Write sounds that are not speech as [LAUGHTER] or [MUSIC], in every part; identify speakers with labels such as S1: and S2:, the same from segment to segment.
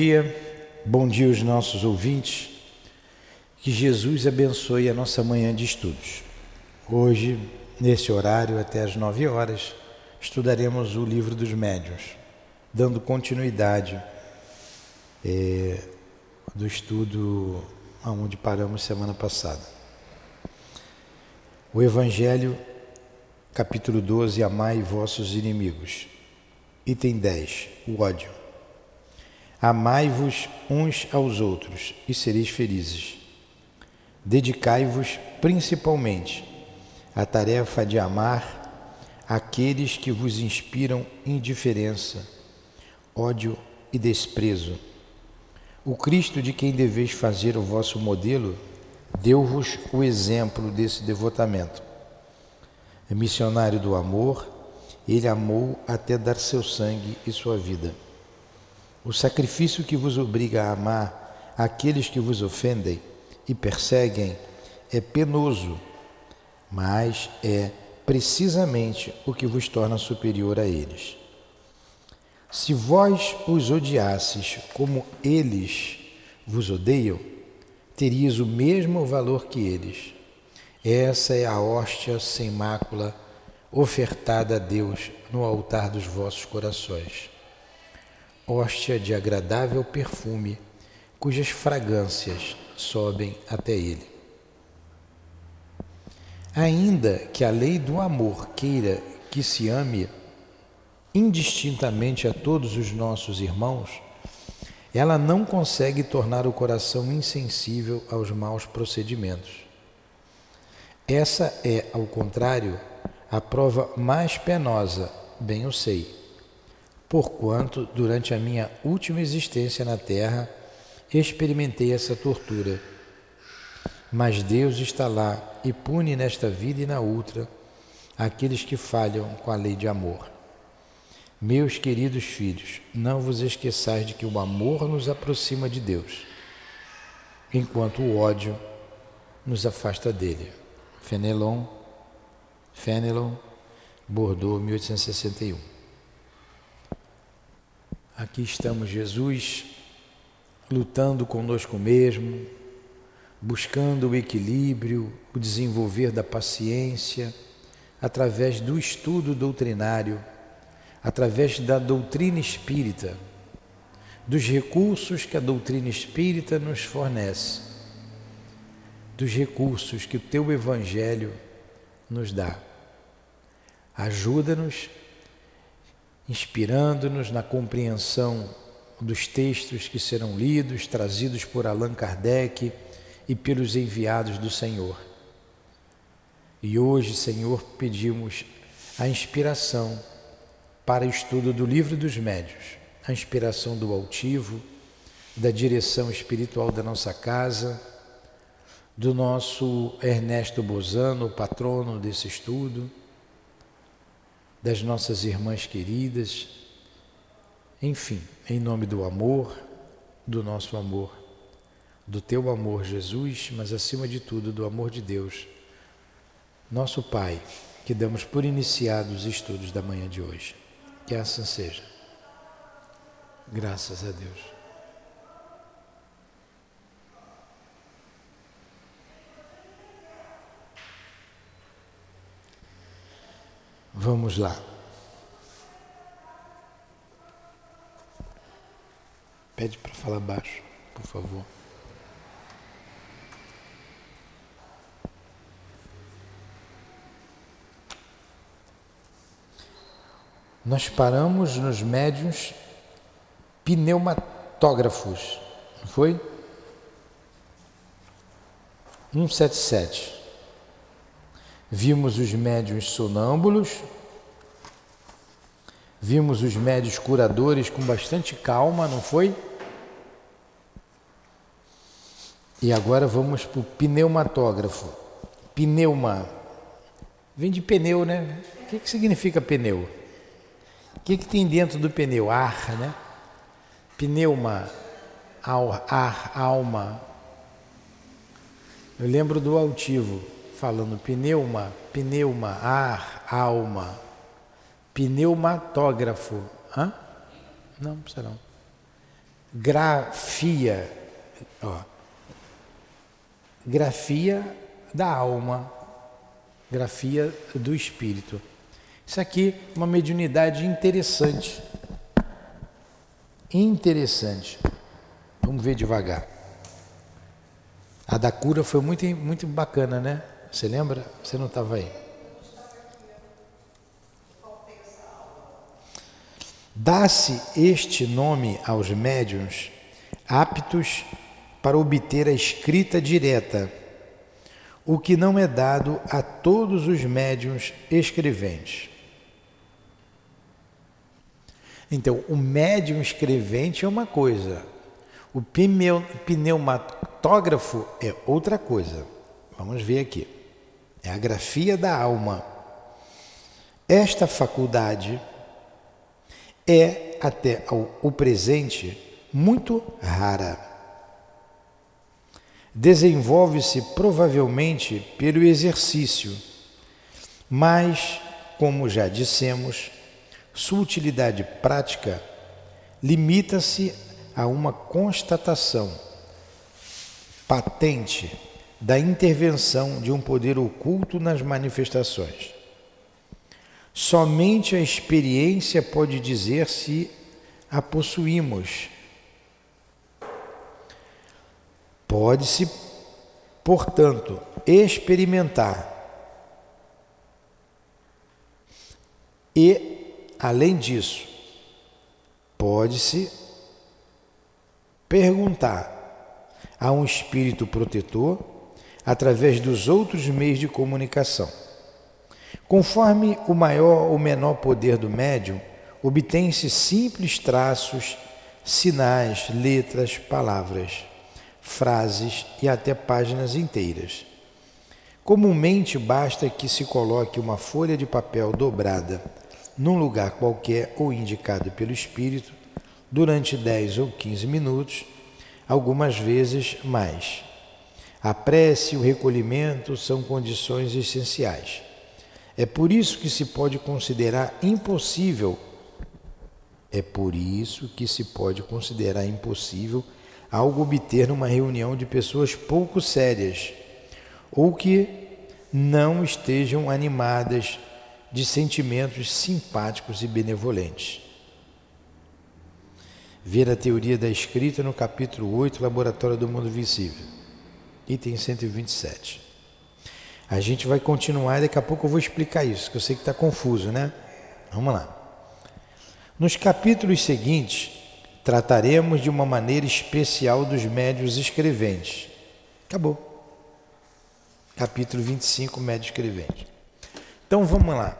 S1: dia, bom dia aos nossos ouvintes. Que Jesus abençoe a nossa manhã de estudos. Hoje, nesse horário, até às nove horas, estudaremos o livro dos médiuns, dando continuidade é, do estudo aonde paramos semana passada. O Evangelho, capítulo 12, Amai vossos inimigos. Item 10, o ódio. Amai-vos uns aos outros e sereis felizes. Dedicai-vos principalmente à tarefa de amar aqueles que vos inspiram indiferença, ódio e desprezo. O Cristo de quem deveis fazer o vosso modelo deu-vos o exemplo desse devotamento. Missionário do amor, ele amou até dar seu sangue e sua vida. O sacrifício que vos obriga a amar aqueles que vos ofendem e perseguem é penoso, mas é precisamente o que vos torna superior a eles. Se vós os odiasses como eles vos odeiam, terias o mesmo valor que eles. Essa é a hóstia sem mácula ofertada a Deus no altar dos vossos corações hóstia de agradável perfume, cujas fragrâncias sobem até ele. Ainda que a lei do amor queira que se ame indistintamente a todos os nossos irmãos, ela não consegue tornar o coração insensível aos maus procedimentos. Essa é, ao contrário, a prova mais penosa, bem eu sei porquanto durante a minha última existência na terra experimentei essa tortura. Mas Deus está lá e pune nesta vida e na outra aqueles que falham com a lei de amor. Meus queridos filhos, não vos esqueçais de que o amor nos aproxima de Deus, enquanto o ódio nos afasta dele. Fenelon, Fenelon, Bordeaux, 1861. Aqui estamos, Jesus, lutando conosco mesmo, buscando o equilíbrio, o desenvolver da paciência, através do estudo doutrinário, através da doutrina espírita, dos recursos que a doutrina espírita nos fornece, dos recursos que o teu Evangelho nos dá. Ajuda-nos inspirando-nos na compreensão dos textos que serão lidos, trazidos por Allan Kardec e pelos enviados do Senhor. E hoje, Senhor, pedimos a inspiração para o estudo do Livro dos Médios, a inspiração do altivo, da direção espiritual da nossa casa, do nosso Ernesto Bozano, patrono desse estudo das nossas irmãs queridas, enfim, em nome do amor, do nosso amor, do teu amor, Jesus, mas acima de tudo do amor de Deus, nosso Pai, que damos por iniciados os estudos da manhã de hoje. Que assim seja. Graças a Deus. Vamos lá. Pede para falar baixo, por favor. Nós paramos nos médios pneumatógrafos, não foi? 177. Vimos os médios sonâmbulos, vimos os médios curadores com bastante calma, não foi? E agora vamos para o pneumatógrafo. Pneuma. Vem de pneu, né? O que, que significa pneu? O que, que tem dentro do pneu? Ar, né? Pneuma, ar, alma. Eu lembro do altivo falando pneuma, pneuma, ar, alma, pneumatógrafo. Hã? Não, precisa não. grafia, ó, grafia da alma, grafia do espírito. Isso aqui é uma mediunidade interessante. Interessante. Vamos ver devagar. A da cura foi muito, muito bacana, né? Você lembra? Você não estava aí. Dá-se este nome aos médiuns aptos para obter a escrita direta, o que não é dado a todos os médiuns escreventes. Então, o médium escrevente é uma coisa, o pneumatógrafo é outra coisa. Vamos ver aqui. É a grafia da alma. Esta faculdade é, até o presente, muito rara. Desenvolve-se provavelmente pelo exercício, mas, como já dissemos, sua utilidade prática limita-se a uma constatação patente da intervenção de um poder oculto nas manifestações. Somente a experiência pode dizer se a possuímos. Pode-se, portanto, experimentar e, além disso, pode-se perguntar a um espírito protetor através dos outros meios de comunicação. Conforme o maior ou menor poder do médium, obtém-se simples traços, sinais, letras, palavras, frases e até páginas inteiras. Comumente basta que se coloque uma folha de papel dobrada num lugar qualquer ou indicado pelo espírito durante 10 ou 15 minutos, algumas vezes mais. A prece e o recolhimento são condições essenciais. É por isso que se pode considerar impossível, é por isso que se pode considerar impossível algo obter numa reunião de pessoas pouco sérias ou que não estejam animadas de sentimentos simpáticos e benevolentes. Ver a teoria da escrita no capítulo 8, Laboratório do Mundo Visível, item 127. A gente vai continuar e daqui a pouco eu vou explicar isso, que eu sei que está confuso, né? Vamos lá. Nos capítulos seguintes, trataremos de uma maneira especial dos médios escreventes. Acabou. Capítulo 25, médio escrevente. Então vamos lá.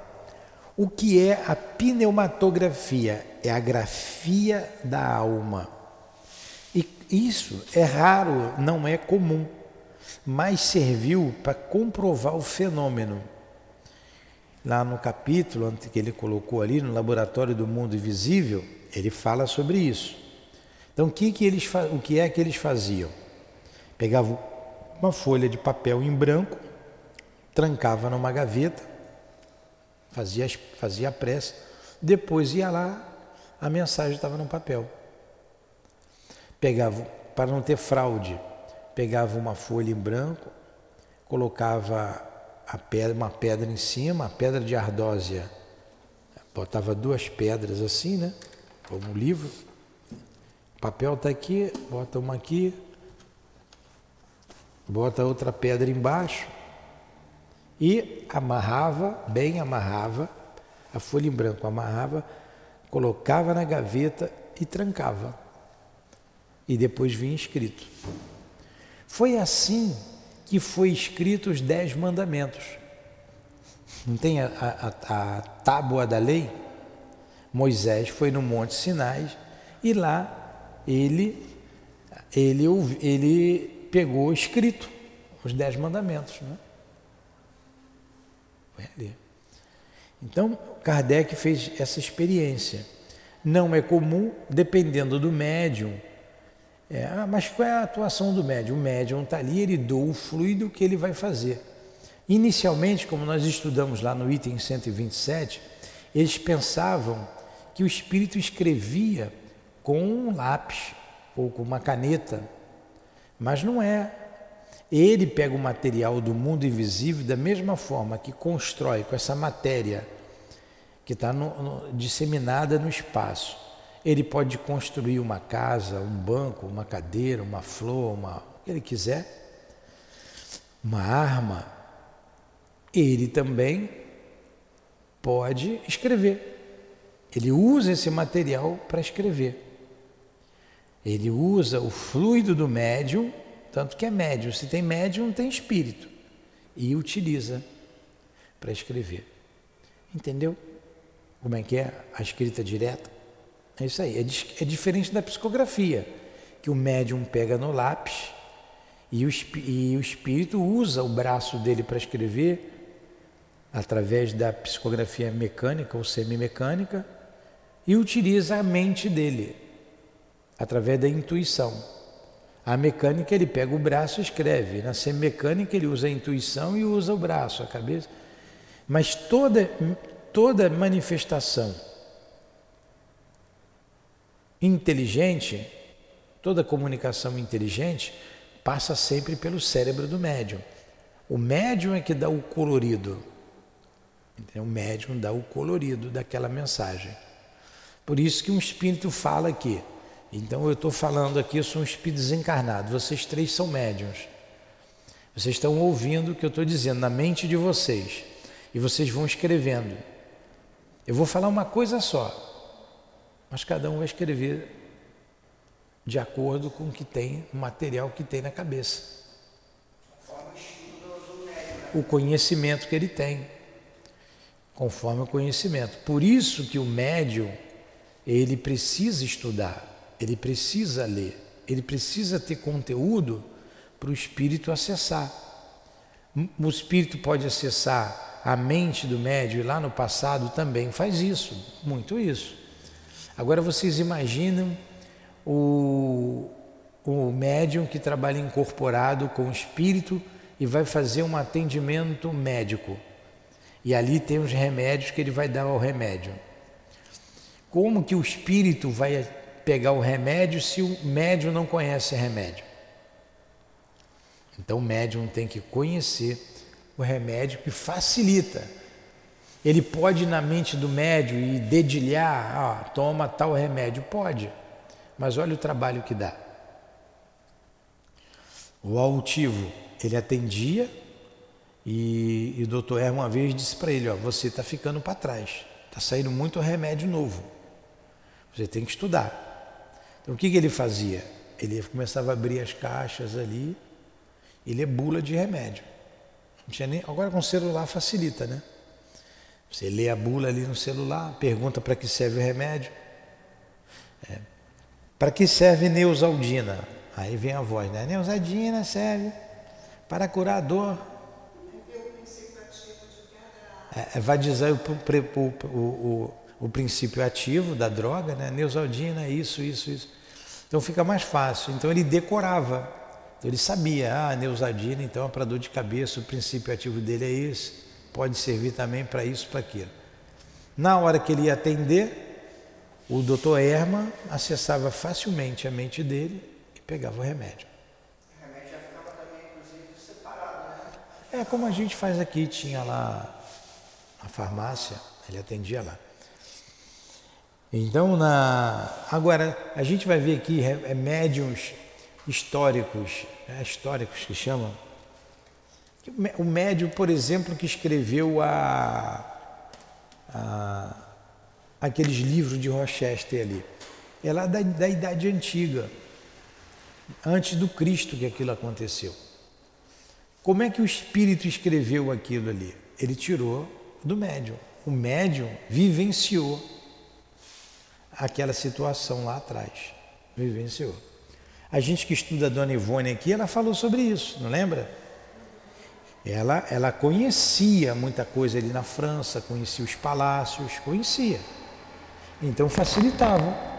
S1: O que é a pneumatografia? É a grafia da alma. E isso é raro, não é comum mas serviu para comprovar o fenômeno. Lá no capítulo que ele colocou ali, no Laboratório do Mundo Invisível, ele fala sobre isso. Então, o que, que, eles, o que é que eles faziam? Pegavam uma folha de papel em branco, trancava numa gaveta, fazia, fazia a prece, depois ia lá, a mensagem estava no papel. Pegava, para não ter fraude, pegava uma folha em branco, colocava pedra, uma pedra em cima, a pedra de ardósia, botava duas pedras assim, né? Como um livro. O papel está aqui, bota uma aqui, bota outra pedra embaixo e amarrava, bem amarrava, a folha em branco amarrava, colocava na gaveta e trancava. E depois vinha escrito. Foi assim que foi escrito os dez mandamentos. Não tem a, a, a tábua da lei? Moisés foi no Monte Sinai e lá ele, ele, ele pegou escrito os dez mandamentos. Né? Foi ali. Então, Kardec fez essa experiência. Não é comum, dependendo do médium, é, ah, mas qual é a atuação do médium? O médium está ali, ele doa o fluido que ele vai fazer. Inicialmente, como nós estudamos lá no item 127, eles pensavam que o espírito escrevia com um lápis, ou com uma caneta, mas não é. Ele pega o material do mundo invisível da mesma forma que constrói com essa matéria que está disseminada no espaço. Ele pode construir uma casa, um banco, uma cadeira, uma flor, uma, o que ele quiser, uma arma. Ele também pode escrever. Ele usa esse material para escrever. Ele usa o fluido do médium, tanto que é médium. Se tem médium, tem espírito. E utiliza para escrever. Entendeu? Como é que é a escrita direta? É isso aí. É, é diferente da psicografia, que o médium pega no lápis e o, e o espírito usa o braço dele para escrever através da psicografia mecânica ou semimecânica e utiliza a mente dele através da intuição. A mecânica ele pega o braço e escreve, na semimecânica ele usa a intuição e usa o braço, a cabeça. Mas toda toda manifestação inteligente, toda comunicação inteligente passa sempre pelo cérebro do médium. O médium é que dá o colorido. O médium dá o colorido daquela mensagem. Por isso que um espírito fala aqui. Então eu estou falando aqui, eu sou um espírito desencarnado. Vocês três são médiums. Vocês estão ouvindo o que eu estou dizendo na mente de vocês. E vocês vão escrevendo. Eu vou falar uma coisa só, mas cada um vai escrever de acordo com o que tem, o material que tem na cabeça. O conhecimento que ele tem, conforme o conhecimento. Por isso que o médium, ele precisa estudar, ele precisa ler, ele precisa ter conteúdo para o espírito acessar. O espírito pode acessar a mente do médium e lá no passado também faz isso, muito isso. Agora vocês imaginam o, o médium que trabalha incorporado com o espírito e vai fazer um atendimento médico. E ali tem os remédios que ele vai dar ao remédio. Como que o espírito vai pegar o remédio se o médium não conhece remédio? Então o médium tem que conhecer o remédio que facilita. Ele pode ir na mente do médio e dedilhar, ah, toma tal remédio, pode, mas olha o trabalho que dá. O altivo, ele atendia e, e o doutor R uma vez disse para ele, ó, você está ficando para trás, está saindo muito remédio novo, você tem que estudar. Então o que, que ele fazia? Ele começava a abrir as caixas ali e ler bula de remédio. Nem... Agora com o celular facilita, né? Você lê a bula ali no celular, pergunta para que serve o remédio. É. Para que serve Neusaldina? Aí vem a voz, né? Neusaldina serve para curar a dor. É, é vai dizer o, o, o, o, princípio ativo da droga, né? Neusaldina, isso, isso, isso. Então fica mais fácil. Então ele decorava. Ele sabia, ah, Neusadina, então é para dor de cabeça, o princípio ativo dele é esse, pode servir também para isso, para aquilo. Na hora que ele ia atender, o doutor Erma acessava facilmente a mente dele e pegava o remédio.
S2: O remédio já ficava também, inclusive, separado, né?
S1: É como a gente faz aqui, tinha lá a farmácia, ele atendia lá. Então, na... agora, a gente vai ver aqui é, médiums históricos, é, históricos que chamam. O médio, por exemplo, que escreveu a, a, aqueles livros de Rochester ali, é lá da, da Idade Antiga, antes do Cristo que aquilo aconteceu. Como é que o Espírito escreveu aquilo ali? Ele tirou do médium. O médium vivenciou aquela situação lá atrás. Vivenciou. A gente que estuda a Dona Ivone aqui, ela falou sobre isso, não lembra? Ela, ela conhecia muita coisa ali na França, conhecia os palácios, conhecia. Então facilitava.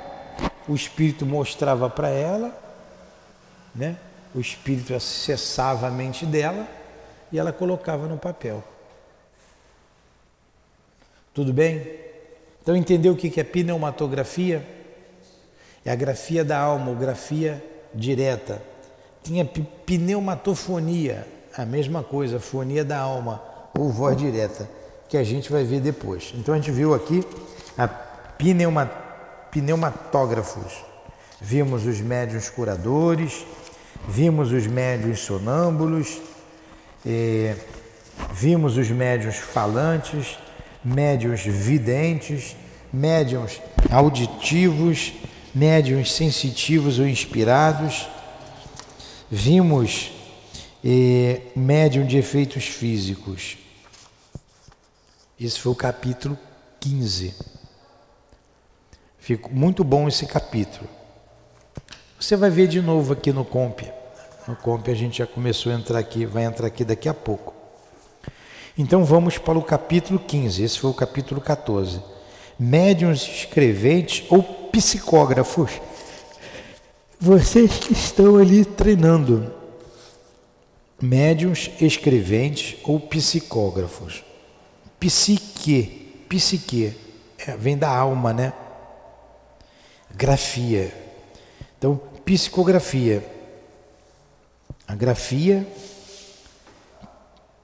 S1: O espírito mostrava para ela, né? o espírito acessava a mente dela e ela colocava no papel. Tudo bem? Então entendeu o que é pneumatografia? É a grafia da alma, grafia direta. Tinha pneumatofonia, a mesma coisa, fonia da alma, ou voz direta, que a gente vai ver depois. Então a gente viu aqui a pneuma, pneumatógrafos. Vimos os médiuns curadores, vimos os médiuns sonâmbulos, eh, vimos os médiuns falantes, médiuns videntes, médiuns auditivos, médiuns sensitivos ou inspirados. Vimos médium de efeitos físicos. Esse foi o capítulo 15. Ficou muito bom esse capítulo. Você vai ver de novo aqui no Comp. No Comp a gente já começou a entrar aqui, vai entrar aqui daqui a pouco. Então vamos para o capítulo 15, esse foi o capítulo 14. Médiuns escreventes ou psicógrafos. Vocês que estão ali treinando. Médiuns escreventes ou psicógrafos. Psique, psique, é, vem da alma, né? Grafia. Então, psicografia. A grafia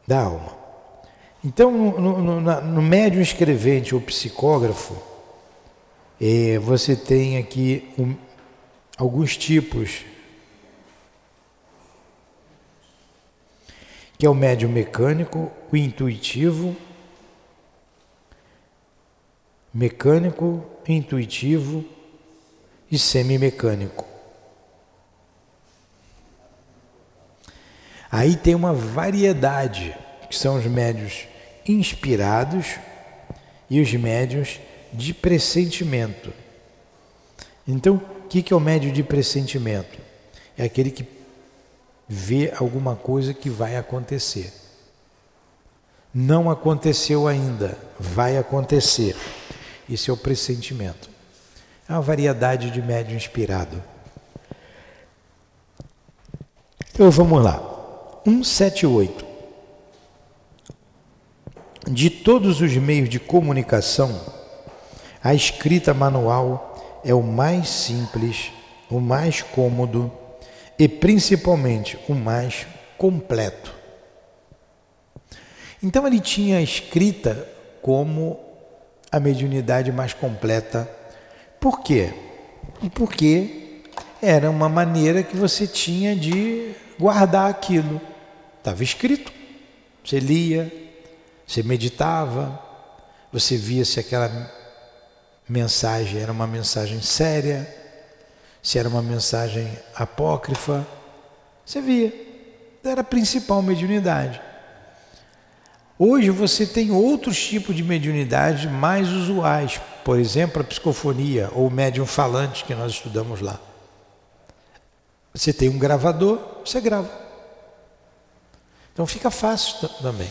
S1: da alma. Então, no, no, no médium escrevente ou psicógrafo, é, você tem aqui um, alguns tipos, que é o médium mecânico, o intuitivo, mecânico, intuitivo e semimecânico. Aí tem uma variedade, que são os médios inspirados e os médios de pressentimento. Então, o que é o médio de pressentimento? É aquele que vê alguma coisa que vai acontecer. Não aconteceu ainda, vai acontecer. Isso é o pressentimento. É uma variedade de médio inspirado. Então vamos lá. 178. De todos os meios de comunicação, a escrita manual é o mais simples, o mais cômodo e principalmente o mais completo. Então ele tinha a escrita como a mediunidade mais completa. Por quê? Porque era uma maneira que você tinha de guardar aquilo. Estava escrito. Você lia, você meditava, você via se aquela mensagem era uma mensagem séria, se era uma mensagem apócrifa. Você via. Era a principal mediunidade. Hoje você tem outros tipos de mediunidade mais usuais, por exemplo, a psicofonia ou o médium falante que nós estudamos lá. Você tem um gravador, você grava. Então fica fácil também.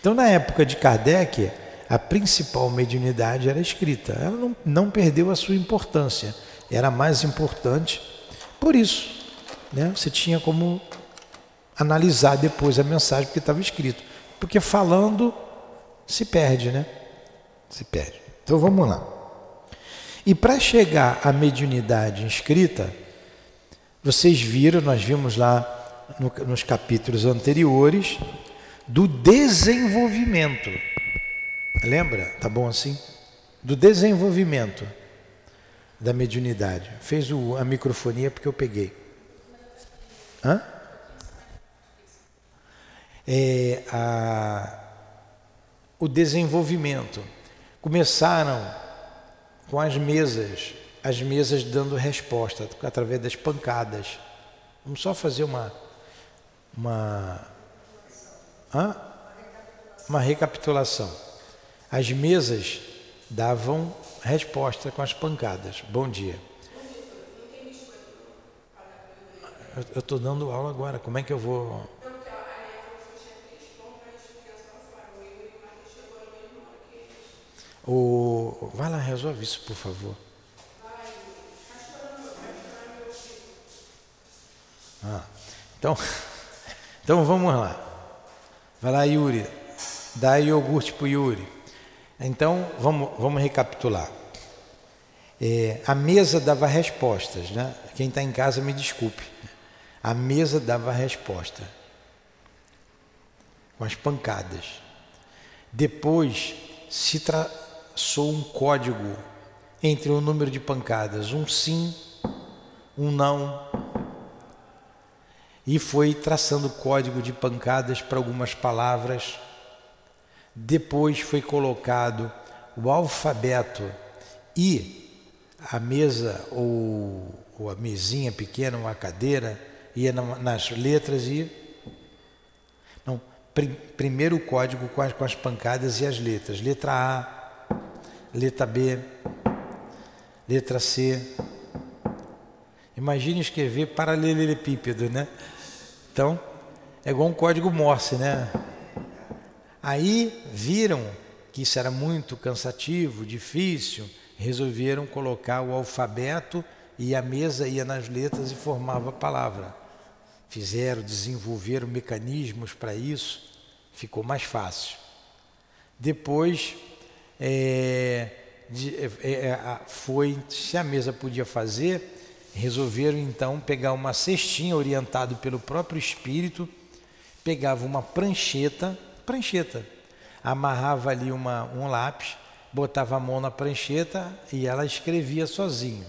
S1: Então, na época de Kardec, a principal mediunidade era escrita. Ela não, não perdeu a sua importância. Era mais importante por isso. Né? Você tinha como analisar depois a mensagem porque estava escrito. Porque falando se perde, né? Se perde. Então vamos lá. E para chegar à mediunidade inscrita, vocês viram, nós vimos lá no, nos capítulos anteriores, do desenvolvimento. Lembra? Tá bom assim? Do desenvolvimento da mediunidade. Fez o, a microfonia porque eu peguei. Hã? É, a, o desenvolvimento. Começaram com as mesas, as mesas dando resposta através das pancadas. Vamos só fazer uma, uma Hã? Uma recapitulação. As mesas davam resposta com as pancadas. Bom dia. Eu estou dando aula agora. Como é que eu vou. O... Vai lá, resolve isso, por favor. Ah, então, [LAUGHS] então vamos lá. Vai lá, Yuri. Dá iogurte para o Yuri. Então, vamos, vamos recapitular. É, a mesa dava respostas, né? Quem está em casa me desculpe. A mesa dava resposta com as pancadas. Depois se traçou um código entre o número de pancadas, um sim, um não, e foi traçando código de pancadas para algumas palavras. Depois foi colocado o alfabeto e a mesa ou, ou a mesinha pequena, uma cadeira, ia nas letras e. Não, prim, primeiro o código com as, com as pancadas e as letras. Letra A, letra B, letra C. Imagine escrever paralelepípedo, né? Então, é igual um código Morse, né? Aí viram que isso era muito cansativo, difícil, resolveram colocar o alfabeto e a mesa ia nas letras e formava a palavra. Fizeram, desenvolveram mecanismos para isso, ficou mais fácil. Depois, é, é, é, foi, se a mesa podia fazer, resolveram então pegar uma cestinha orientado pelo próprio espírito, pegava uma prancheta, prancheta, amarrava ali uma, um lápis, botava a mão na prancheta e ela escrevia sozinho.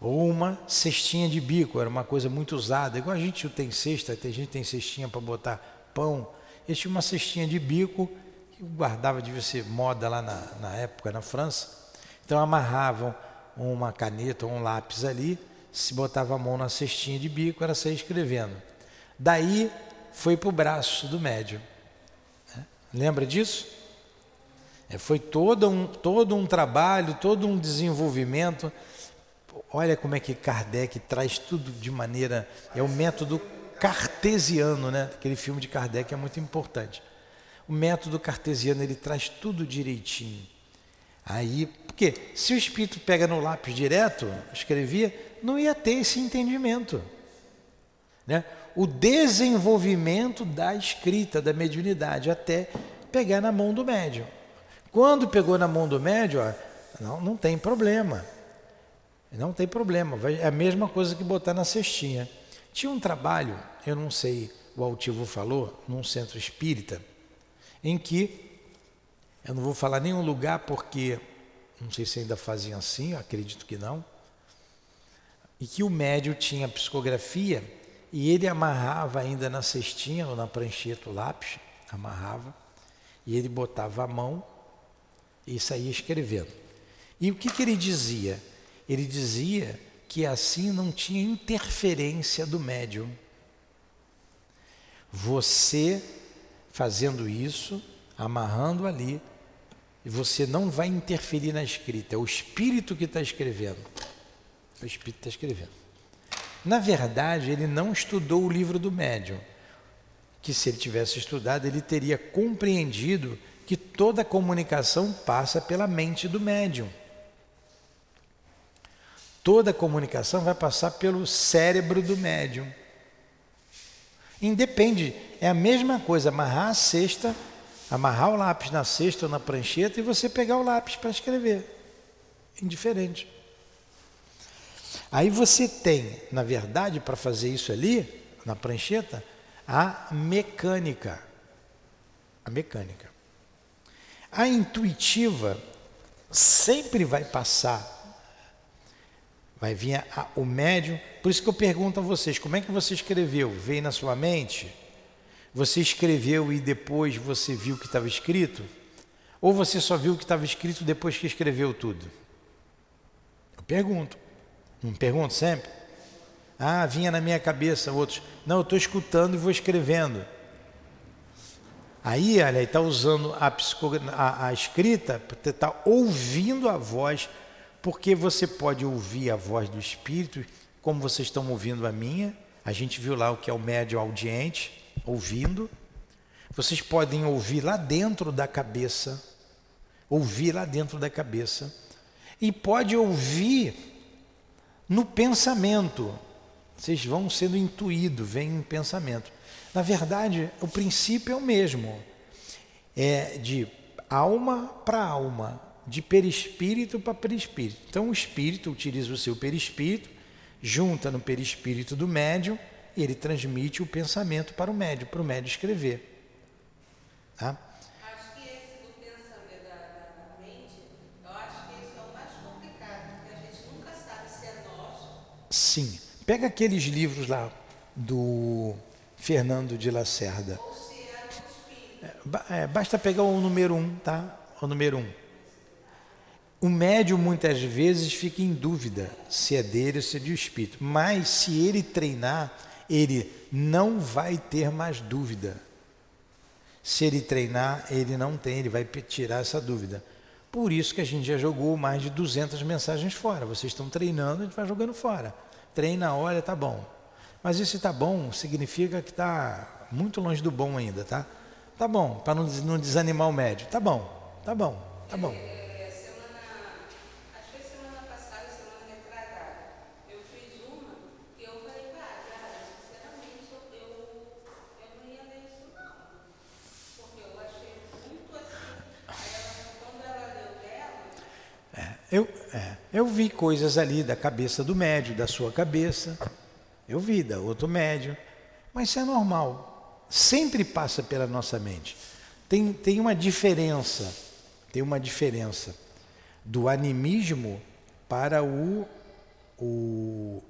S1: Ou uma cestinha de bico, era uma coisa muito usada, igual a gente tem cesta, tem gente tem cestinha para botar pão. Eles tinham uma cestinha de bico que guardava, devia ser moda lá na, na época na França. Então amarravam uma caneta ou um lápis ali, se botava a mão na cestinha de bico, era sair escrevendo. Daí foi para o braço do médium. Lembra disso? É, foi todo um, todo um trabalho, todo um desenvolvimento. Olha como é que Kardec traz tudo de maneira. É o método cartesiano, né? Aquele filme de Kardec é muito importante. O método cartesiano ele traz tudo direitinho. Aí, porque se o espírito pega no lápis direto, escrevia, não ia ter esse entendimento. Né? O desenvolvimento da escrita, da mediunidade, até pegar na mão do médium. Quando pegou na mão do médium, ó, não, não tem problema. Não tem problema. É a mesma coisa que botar na cestinha. Tinha um trabalho, eu não sei, o Altivo falou, num centro espírita, em que eu não vou falar nenhum lugar porque não sei se ainda faziam assim, acredito que não. E que o médio tinha psicografia e ele amarrava ainda na cestinha ou na prancheta o lápis, amarrava, e ele botava a mão e saía escrevendo. E o que, que ele dizia? Ele dizia que assim não tinha interferência do médium. Você fazendo isso, amarrando ali, você não vai interferir na escrita, é o espírito que está escrevendo. O espírito está escrevendo. Na verdade, ele não estudou o livro do médium, que se ele tivesse estudado, ele teria compreendido que toda comunicação passa pela mente do médium. Toda comunicação vai passar pelo cérebro do médium. Independe, é a mesma coisa amarrar a cesta amarrar o lápis na cesta ou na prancheta e você pegar o lápis para escrever. Indiferente. Aí você tem, na verdade, para fazer isso ali, na prancheta, a mecânica. A mecânica. A intuitiva sempre vai passar. Vai vir a, o médium. Por isso que eu pergunto a vocês: como é que você escreveu? Veio na sua mente? Você escreveu e depois você viu o que estava escrito? Ou você só viu o que estava escrito depois que escreveu tudo? Eu pergunto. Não pergunto sempre? Ah, vinha na minha cabeça outros. Não, eu estou escutando e vou escrevendo. Aí, olha, está usando a, a, a escrita, está ouvindo a voz, porque você pode ouvir a voz do Espírito, como vocês estão ouvindo a minha. A gente viu lá o que é o médio audiente ouvindo. Vocês podem ouvir lá dentro da cabeça, ouvir lá dentro da cabeça, e pode ouvir no pensamento. Vocês vão sendo intuídos, vem em pensamento. Na verdade, o princípio é o mesmo. É de alma para alma, de perispírito para perispírito. Então o espírito utiliza o seu perispírito, junta no perispírito do médium e ele transmite o pensamento para o médium, para o médium escrever. Tá? Sim. Pega aqueles livros lá do Fernando de Lacerda.
S3: é.
S1: É, ba- basta pegar o número um, tá? O número um. O médium muitas vezes fica em dúvida se é dele ou se é do espírito, mas se ele treinar, ele não vai ter mais dúvida. Se ele treinar, ele não tem, ele vai tirar essa dúvida. Por isso que a gente já jogou mais de 200 mensagens fora. Vocês estão treinando, a gente vai jogando fora. Treina, olha, tá bom. Mas esse tá bom significa que está muito longe do bom ainda, tá? Tá bom, para não, não desanimar o médio. Tá bom, tá bom, tá bom.
S3: É, semana, acho que foi semana passada, semana retrasada, eu fiz uma que eu falei, cara, cara, sinceramente, eu, eu, eu não ia ler isso não. Porque eu achei muito assim. Aí ela, quando ela leu dela,
S1: Eu, é, eu vi coisas ali da cabeça do médio, da sua cabeça. Eu vi da outro médio. Mas isso é normal. Sempre passa pela nossa mente. Tem, tem uma diferença, tem uma diferença do animismo para o, o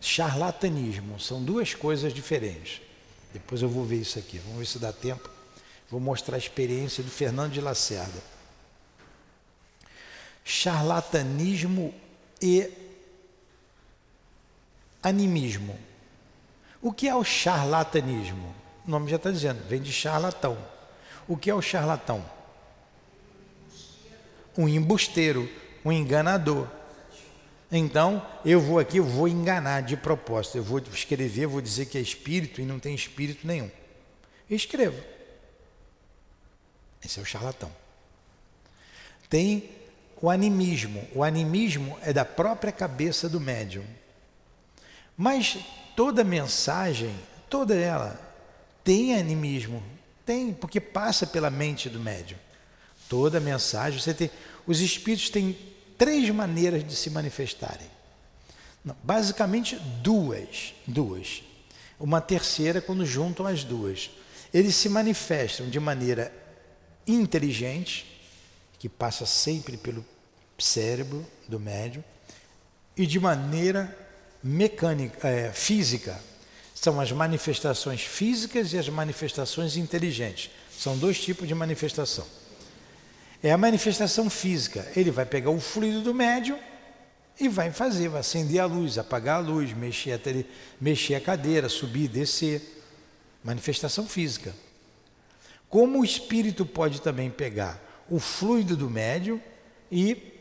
S1: charlatanismo. São duas coisas diferentes. Depois eu vou ver isso aqui. Vamos ver se dá tempo. Vou mostrar a experiência do Fernando de Lacerda charlatanismo e animismo. O que é o charlatanismo? O nome já está dizendo, vem de charlatão. O que é o charlatão? Um embusteiro, um enganador. Então, eu vou aqui, eu vou enganar de propósito. Eu vou escrever, vou dizer que é espírito e não tem espírito nenhum. Eu escrevo. Esse é o charlatão. Tem o animismo. O animismo é da própria cabeça do médium. Mas toda mensagem, toda ela, tem animismo. Tem, porque passa pela mente do médium. Toda mensagem, você tem. Os espíritos têm três maneiras de se manifestarem. Não, basicamente duas. Duas. Uma terceira quando juntam as duas. Eles se manifestam de maneira inteligente, que passa sempre pelo cérebro do médium, e de maneira mecânica, é, física. São as manifestações físicas e as manifestações inteligentes. São dois tipos de manifestação. É a manifestação física. Ele vai pegar o fluido do médium e vai fazer, vai acender a luz, apagar a luz, mexer a, tele, mexer a cadeira, subir descer. Manifestação física. Como o espírito pode também pegar o fluido do médium e,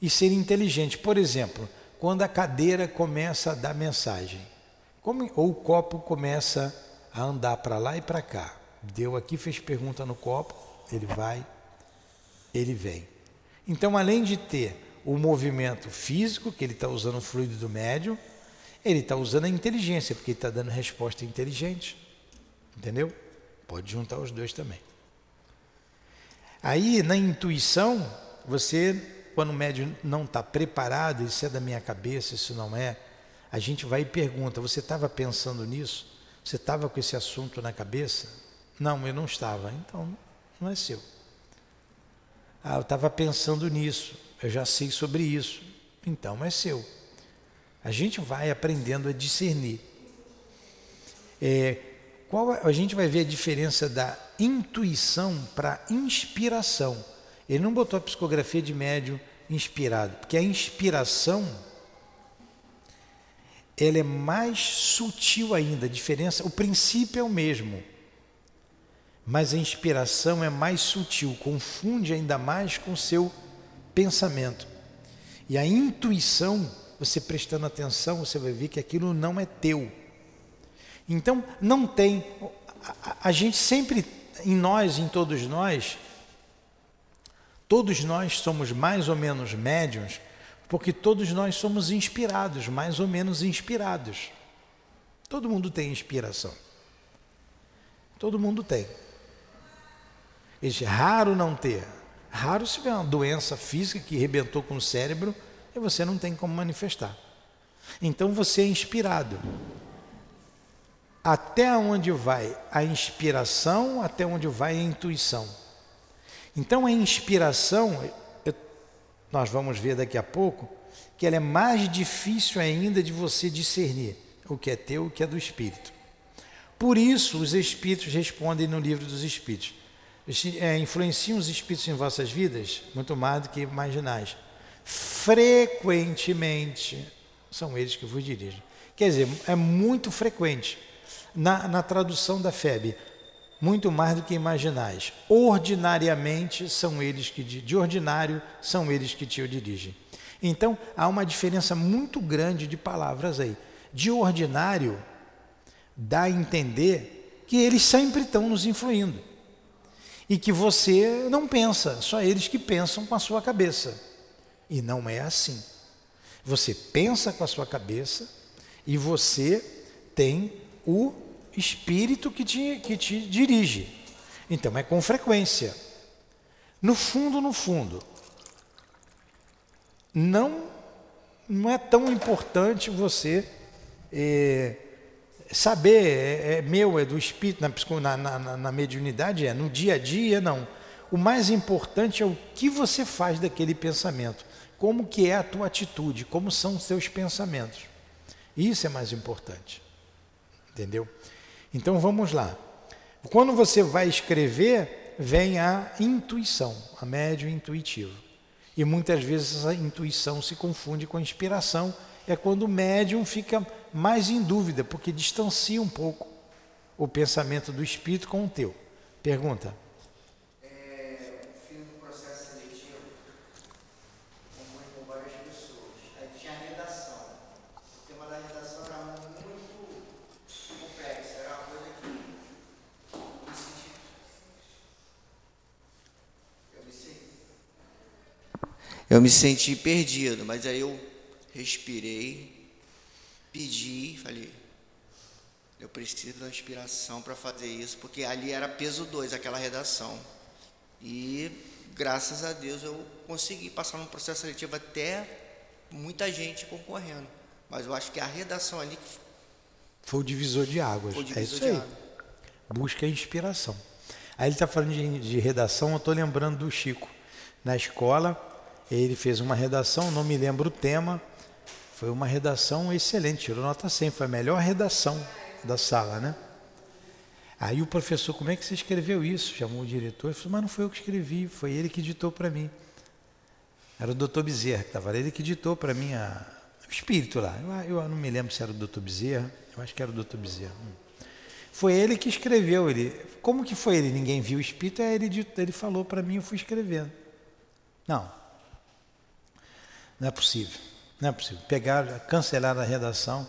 S1: e ser inteligente. Por exemplo, quando a cadeira começa a dar mensagem, como, ou o copo começa a andar para lá e para cá. Deu aqui, fez pergunta no copo, ele vai, ele vem. Então, além de ter o movimento físico, que ele está usando o fluido do médium, ele está usando a inteligência, porque ele está dando resposta inteligente. Entendeu? Pode juntar os dois também. Aí, na intuição, você, quando o médium não está preparado, isso é da minha cabeça, isso não é, a gente vai e pergunta: você estava pensando nisso? Você estava com esse assunto na cabeça? Não, eu não estava. Então, não é seu. Ah, eu estava pensando nisso, eu já sei sobre isso. Então, é seu. A gente vai aprendendo a discernir. É, qual a gente vai ver a diferença da intuição para inspiração. Ele não botou a psicografia de médium inspirado, porque a inspiração ela é mais sutil ainda, a diferença, o princípio é o mesmo. Mas a inspiração é mais sutil, confunde ainda mais com o seu pensamento. E a intuição, você prestando atenção, você vai ver que aquilo não é teu. Então, não tem. A, gente sempre, em nós, em todos nós, todos nós somos mais ou menos médiums, porque todos nós somos inspirados, mais ou menos inspirados. Todo mundo tem inspiração. Todo mundo tem. Eles, raro não ter. Raro se tiver uma doença física que rebentou com o cérebro e você não tem como manifestar. Então você é inspirado. Até onde vai a inspiração, até onde vai a intuição. Então a inspiração, eu, nós vamos ver daqui a pouco, que ela é mais difícil ainda de você discernir o que é teu o que é do Espírito. Por isso os Espíritos respondem no livro dos Espíritos. É, influenciam os Espíritos em vossas vidas muito mais do que imaginais. Frequentemente são eles que vos dirigem. Quer dizer, é muito frequente. Na, na tradução da FEB, muito mais do que imaginais. Ordinariamente são eles que, de ordinário, são eles que te dirigem. Então, há uma diferença muito grande de palavras aí. De ordinário, dá a entender que eles sempre estão nos influindo. E que você não pensa, só eles que pensam com a sua cabeça. E não é assim. Você pensa com a sua cabeça e você tem o espírito que te, que te dirige. Então é com frequência. No fundo, no fundo, não, não é tão importante você é, saber, é, é, meu, é do espírito, na, na, na, na mediunidade é, no dia a dia não. O mais importante é o que você faz daquele pensamento, como que é a tua atitude, como são os seus pensamentos. Isso é mais importante. Entendeu? Então vamos lá. Quando você vai escrever, vem a intuição, a médio intuitivo. E muitas vezes essa intuição se confunde com a inspiração. É quando o médium fica mais em dúvida, porque distancia um pouco o pensamento do espírito com o teu. Pergunta.
S4: Eu me senti perdido, mas aí eu respirei, pedi, falei, eu preciso da inspiração para fazer isso, porque ali era peso 2 aquela redação. E graças a Deus eu consegui passar num processo seletivo até muita gente concorrendo. Mas eu acho que a redação ali
S1: foi o divisor de águas.
S4: O divisor
S1: é isso aí.
S4: águas.
S1: Busca a inspiração. Aí ele está falando de, de redação, eu estou lembrando do Chico. Na escola, ele fez uma redação, não me lembro o tema, foi uma redação excelente, tirou nota 100, foi a melhor redação da sala, né? Aí o professor, como é que você escreveu isso? Chamou o diretor e falou, mas não foi eu que escrevi, foi ele que ditou para mim. Era o doutor Bezerra que estava ele que ditou para mim a, o espírito lá. Eu, eu, não me lembro se era o doutor Bezerra, eu acho que era o doutor Bezerra. Foi ele que escreveu, ele. Como que foi ele? Ninguém viu o espírito, aí ele, ele falou para mim, eu fui escrevendo. Não, não é possível. Não é possível. Pegar, cancelar a redação,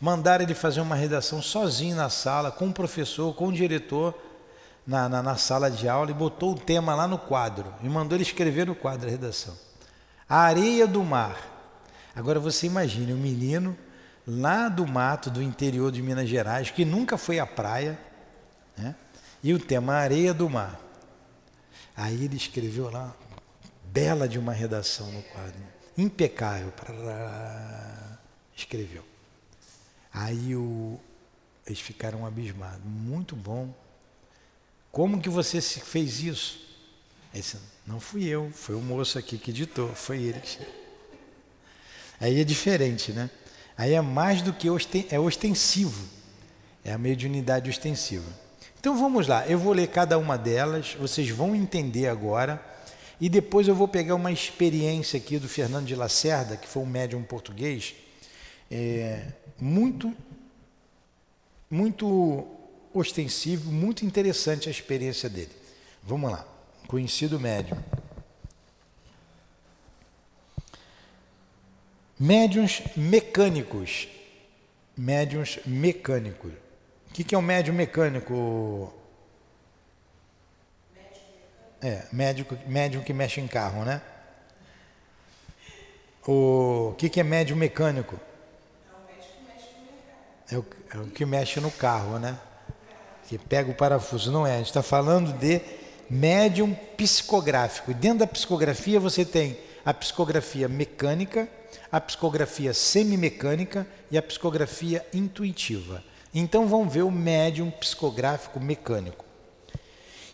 S1: mandar ele fazer uma redação sozinho na sala, com o professor, com o diretor, na, na, na, sala de aula, e botou o tema lá no quadro. E mandou ele escrever no quadro a redação. A areia do mar. Agora você imagine um menino lá do mato, do interior de Minas Gerais, que nunca foi à praia, né? e o tema Areia do Mar. Aí ele escreveu lá, bela de uma redação no quadro impecável. Escreveu. Aí o, eles ficaram abismados. Muito bom. Como que você fez isso? Aí disse, não fui eu, foi o moço aqui que ditou, foi ele. Aí é diferente, né? Aí é mais do que osten, é ostensivo. É a mediunidade ostensiva. Então vamos lá, eu vou ler cada uma delas, vocês vão entender agora e depois eu vou pegar uma experiência aqui do Fernando de Lacerda, que foi um médium português, é, muito, muito ostensivo, muito interessante a experiência dele. Vamos lá, conhecido médium. Médiuns mecânicos. Médiuns mecânicos. O que é um médium mecânico, é, médico, médium que mexe em carro, né? O que, que é médium mecânico? É o, é o que mexe no carro, né? Que pega o parafuso. Não é, a gente está falando de médium psicográfico. E dentro da psicografia você tem a psicografia mecânica, a psicografia semimecânica e a psicografia intuitiva. Então vamos ver o médium psicográfico mecânico.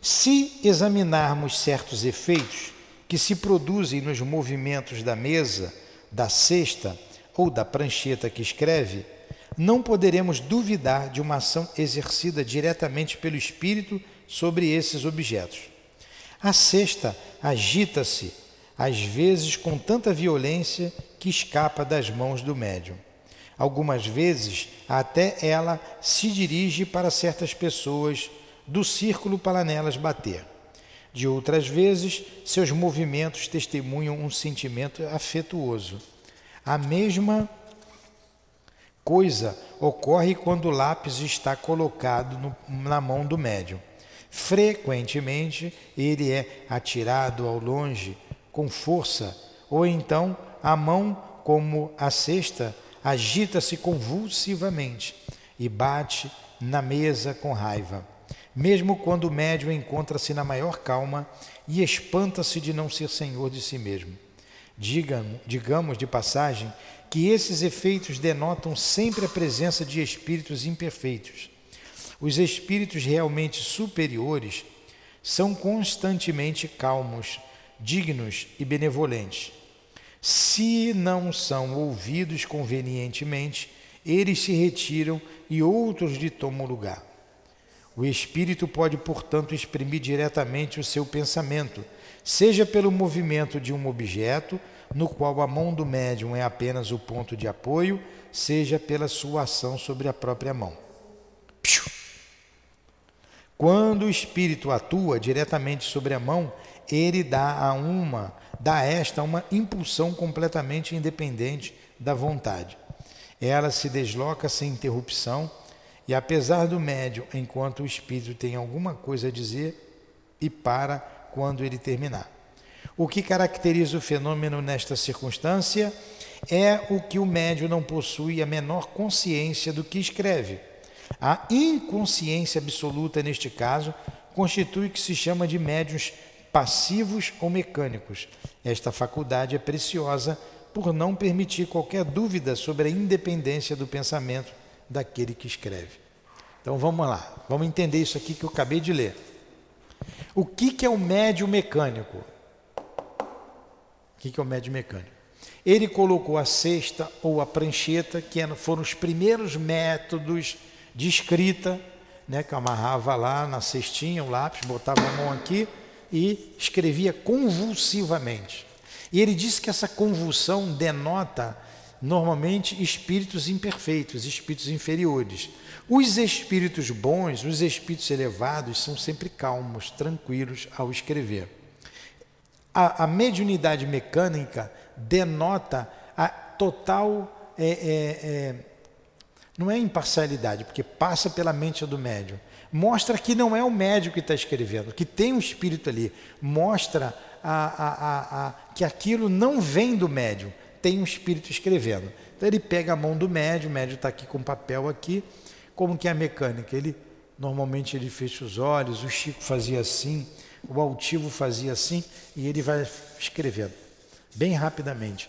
S1: Se examinarmos certos efeitos que se produzem nos movimentos da mesa, da cesta ou da prancheta que escreve, não poderemos duvidar de uma ação exercida diretamente pelo espírito sobre esses objetos. A cesta agita-se, às vezes com tanta violência que escapa das mãos do médium. Algumas vezes, até ela se dirige para certas pessoas do círculo para nelas bater. De outras vezes, seus movimentos testemunham um sentimento afetuoso. A mesma coisa ocorre quando o lápis está colocado no, na mão do médium. Frequentemente, ele é atirado ao longe com força, ou então a mão, como a cesta, agita-se convulsivamente e bate na mesa com raiva, mesmo quando o médium encontra-se na maior calma e espanta-se de não ser senhor de si mesmo. Digamos, de passagem que esses efeitos denotam sempre a presença de espíritos imperfeitos. Os espíritos realmente superiores são constantemente calmos, dignos e benevolentes. Se não são ouvidos convenientemente, eles se retiram e outros lhe tomam lugar. O espírito pode, portanto, exprimir diretamente o seu pensamento, seja pelo movimento de um objeto, no qual a mão do médium é apenas o ponto de apoio, seja pela sua ação sobre a própria mão. Quando o espírito atua diretamente sobre a mão, ele dá a uma, dá a esta uma impulsão completamente independente da vontade. Ela se desloca sem interrupção e apesar do médium, enquanto o espírito tem alguma coisa a dizer, e para quando ele terminar. O que caracteriza o fenômeno nesta circunstância é o que o médium não possui a menor consciência do que escreve. A inconsciência absoluta, neste caso, constitui o que se chama de médiums passivos ou mecânicos. Esta faculdade é preciosa por não permitir qualquer dúvida sobre a independência do pensamento daquele que escreve. Então vamos lá, vamos entender isso aqui que eu acabei de ler. O que, que é o médio mecânico? O que, que é o médio mecânico? Ele colocou a cesta ou a prancheta, que foram os primeiros métodos de escrita, né, que amarrava lá na cestinha o lápis, botava a mão aqui e escrevia convulsivamente. E ele disse que essa convulsão denota normalmente espíritos imperfeitos, espíritos inferiores. Os espíritos bons, os espíritos elevados, são sempre calmos, tranquilos ao escrever. A, a mediunidade mecânica denota a total. É, é, é, não é imparcialidade, porque passa pela mente do médium. Mostra que não é o médium que está escrevendo, que tem um espírito ali. Mostra a, a, que aquilo não vem do médium, tem um espírito escrevendo. Então ele pega a mão do médium, o médium está aqui com papel aqui, como que é a mecânica? Ele normalmente ele fecha os olhos, o Chico fazia assim, o altivo fazia assim e ele vai escrevendo bem rapidamente.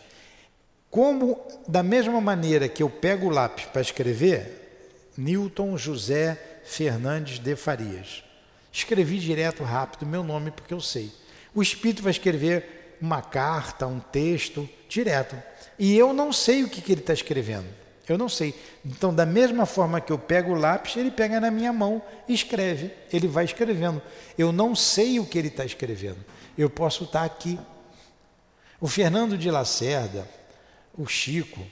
S1: Como da mesma maneira que eu pego o lápis para escrever, Newton José Fernandes de Farias. Escrevi direto, rápido, meu nome porque eu sei. O espírito vai escrever uma carta, um texto, direto. E eu não sei o que, que ele está escrevendo. Eu não sei. Então, da mesma forma que eu pego o lápis, ele pega na minha mão e escreve. Ele vai escrevendo. Eu não sei o que ele está escrevendo. Eu posso estar aqui. O Fernando de Lacerda, o Chico,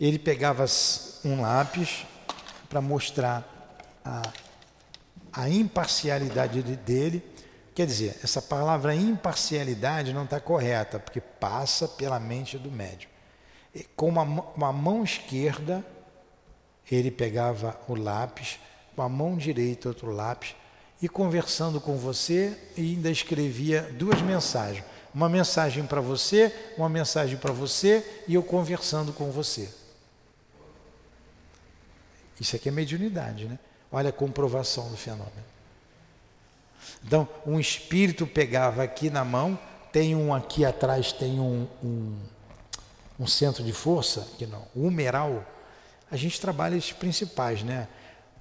S1: ele pegava um lápis para mostrar a, a imparcialidade dele. Quer dizer, essa palavra imparcialidade não está correta, porque passa pela mente do médium com uma, uma mão esquerda, ele pegava o lápis, com a mão direita outro lápis, e conversando com você, ainda escrevia duas mensagens. Uma mensagem para você, uma mensagem para você, e eu conversando com você. Isso aqui é mediunidade, né? Olha a comprovação do fenômeno. Então, um espírito pegava aqui na mão, tem um aqui atrás, tem um, um, um centro de força, que não, o humeral. A gente trabalha esses principais, né?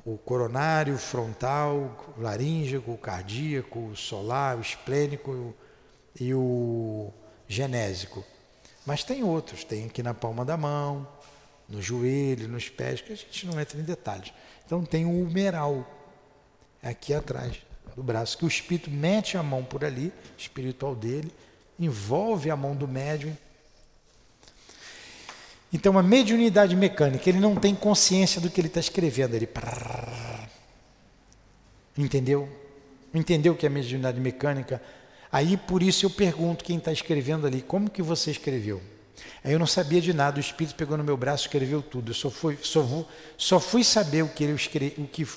S1: O coronário, frontal, laríngeo, cardíaco, o solar, o esplênico e o genésico. Mas tem outros, tem aqui na palma da mão, no joelho, nos pés, que a gente não entra em detalhes. Então tem o humeral, aqui atrás do braço, que o espírito mete a mão por ali, espiritual dele, envolve a mão do médium. Então, a mediunidade mecânica, ele não tem consciência do que ele está escrevendo, ele. Entendeu? Entendeu o que é mediunidade mecânica? Aí, por isso, eu pergunto quem está escrevendo ali, como que você escreveu? Aí eu não sabia de nada, o Espírito pegou no meu braço e escreveu tudo. Eu só fui, só, vou, só fui saber o que, ele escreve, o que,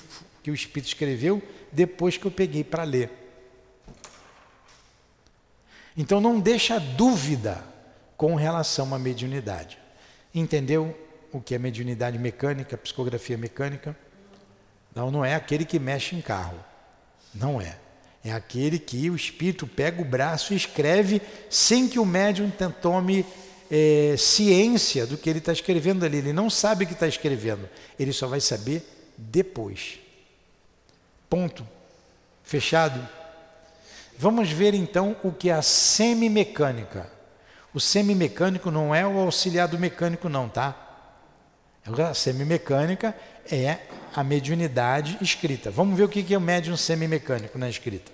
S1: que o Espírito escreveu depois que eu peguei para ler. Então não deixa dúvida com relação à mediunidade. Entendeu o que é mediunidade mecânica, psicografia mecânica? Não, não é aquele que mexe em carro. Não é. É aquele que o espírito pega o braço e escreve sem que o médium tome é, ciência do que ele está escrevendo ali. Ele não sabe o que está escrevendo. Ele só vai saber depois. Ponto. Fechado? Vamos ver então o que é a semimecânica. O semimecânico não é o auxiliar do mecânico, não, tá? A semimecânica é a mediunidade escrita. Vamos ver o que é o médium semimecânico na escrita.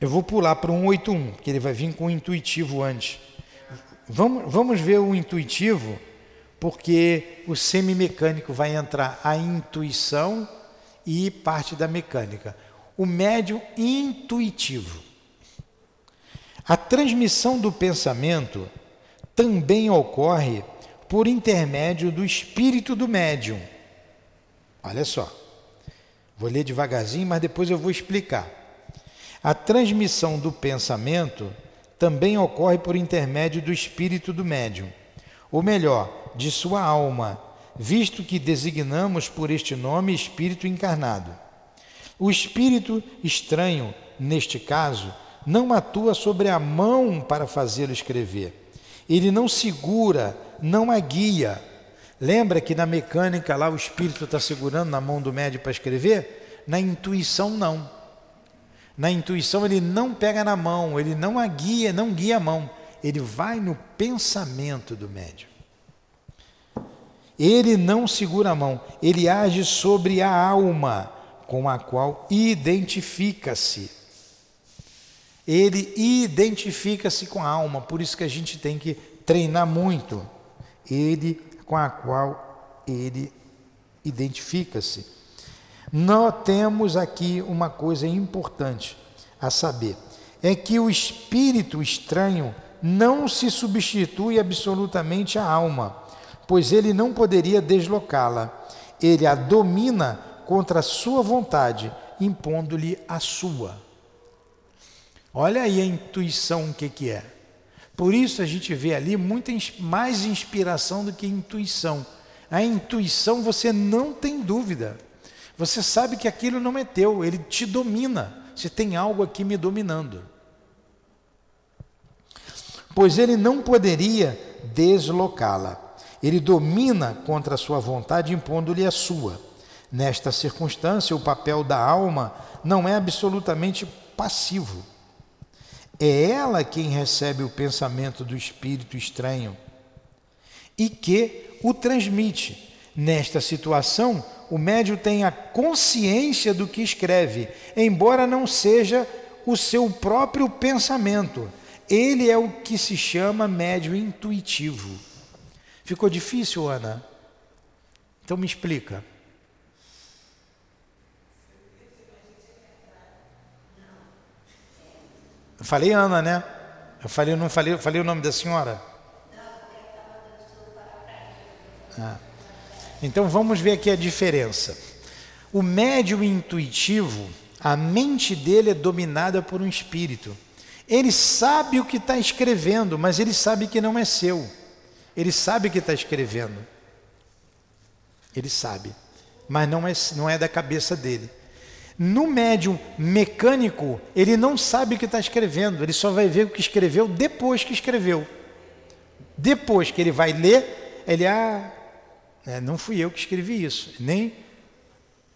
S1: Eu vou pular para o 181, que ele vai vir com o intuitivo antes. Vamos, vamos ver o intuitivo, porque o semimecânico vai entrar a intuição e parte da mecânica. O médium intuitivo. A transmissão do pensamento também ocorre por intermédio do espírito do médium. Olha só. Vou ler devagarzinho, mas depois eu vou explicar. A transmissão do pensamento também ocorre por intermédio do espírito do médium, ou melhor, de sua alma, visto que designamos por este nome espírito encarnado. O espírito estranho, neste caso, não atua sobre a mão para fazê-lo escrever. Ele não segura, não a guia. Lembra que na mecânica lá o espírito está segurando na mão do médium para escrever? Na intuição, não. Na intuição ele não pega na mão, ele não a guia, não guia a mão, ele vai no pensamento do médium. Ele não segura a mão, ele age sobre a alma com a qual identifica-se. Ele identifica-se com a alma, por isso que a gente tem que treinar muito. Ele com a qual ele identifica-se. Nós temos aqui uma coisa importante a saber: é que o espírito estranho não se substitui absolutamente à alma, pois ele não poderia deslocá-la. Ele a domina contra a sua vontade, impondo-lhe a sua. Olha aí a intuição o que, que é. Por isso a gente vê ali muita mais inspiração do que intuição. A intuição você não tem dúvida. Você sabe que aquilo não é teu, ele te domina. Se tem algo aqui me dominando. Pois ele não poderia deslocá-la. Ele domina contra a sua vontade, impondo-lhe a sua. Nesta circunstância, o papel da alma não é absolutamente passivo. É ela quem recebe o pensamento do espírito estranho e que o transmite. Nesta situação, o médium tem a consciência do que escreve, embora não seja o seu próprio pensamento. Ele é o que se chama médium intuitivo. Ficou difícil, Ana? Então me explica. Eu falei Ana, né? Eu falei, não falei, falei o nome da senhora? Ah. Então vamos ver aqui a diferença. O médium intuitivo, a mente dele é dominada por um espírito. Ele sabe o que está escrevendo, mas ele sabe que não é seu. Ele sabe que está escrevendo. Ele sabe. mas não é, não é da cabeça dele. No médium mecânico, ele não sabe o que está escrevendo, ele só vai ver o que escreveu depois que escreveu. Depois que ele vai ler, ele, ah, é, não fui eu que escrevi isso, nem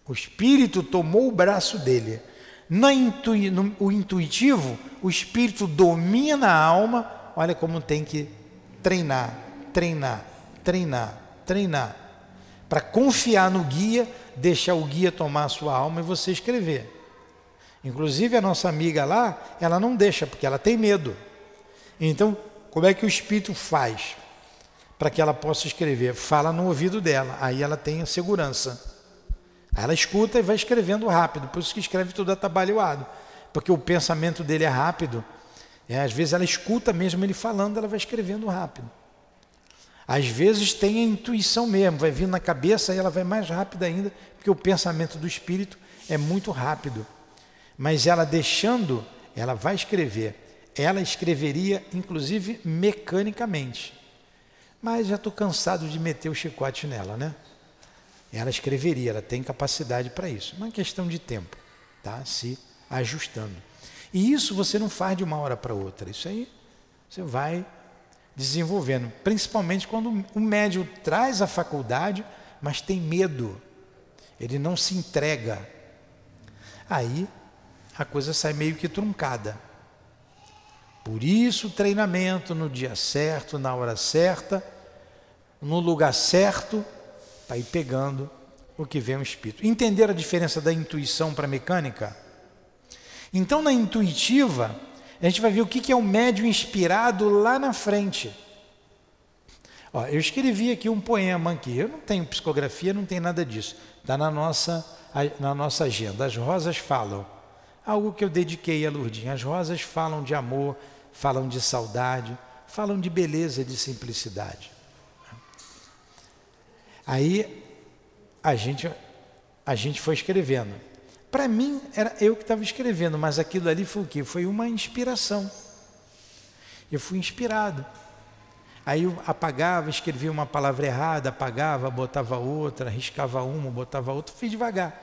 S1: o espírito tomou o braço dele. Na intui, no, o intuitivo, o espírito domina a alma, olha como tem que treinar, treinar, treinar, treinar. Para confiar no guia, deixar o guia tomar a sua alma e você escrever. Inclusive a nossa amiga lá, ela não deixa, porque ela tem medo. Então, como é que o espírito faz para que ela possa escrever? Fala no ouvido dela, aí ela tem a segurança. Ela escuta e vai escrevendo rápido, por isso que escreve tudo atabalhoado, porque o pensamento dele é rápido. É, às vezes ela escuta mesmo ele falando, ela vai escrevendo rápido. Às vezes tem a intuição mesmo, vai vir na cabeça e ela vai mais rápido ainda, porque o pensamento do espírito é muito rápido. Mas ela deixando, ela vai escrever. Ela escreveria, inclusive, mecanicamente. Mas já estou cansado de meter o chicote nela, né? Ela escreveria, ela tem capacidade para isso. Uma questão de tempo, tá? Se ajustando. E isso você não faz de uma hora para outra. Isso aí você vai desenvolvendo, principalmente quando o médium traz a faculdade, mas tem medo. Ele não se entrega. Aí a coisa sai meio que truncada. Por isso, treinamento no dia certo, na hora certa, no lugar certo, para ir pegando o que vem o espírito. Entender a diferença da intuição para a mecânica? Então, na intuitiva, a gente vai ver o que é o médium inspirado lá na frente. Ó, eu escrevi aqui um poema aqui. Eu não tenho psicografia, não tem nada disso. Está na nossa, na nossa agenda. As rosas falam. Algo que eu dediquei a Lourdinha. As rosas falam de amor, falam de saudade, falam de beleza de simplicidade. Aí a gente, a gente foi escrevendo. Para mim, era eu que estava escrevendo, mas aquilo ali foi o quê? Foi uma inspiração. Eu fui inspirado. Aí eu apagava, escrevia uma palavra errada, apagava, botava outra, riscava uma, botava outra, fiz devagar.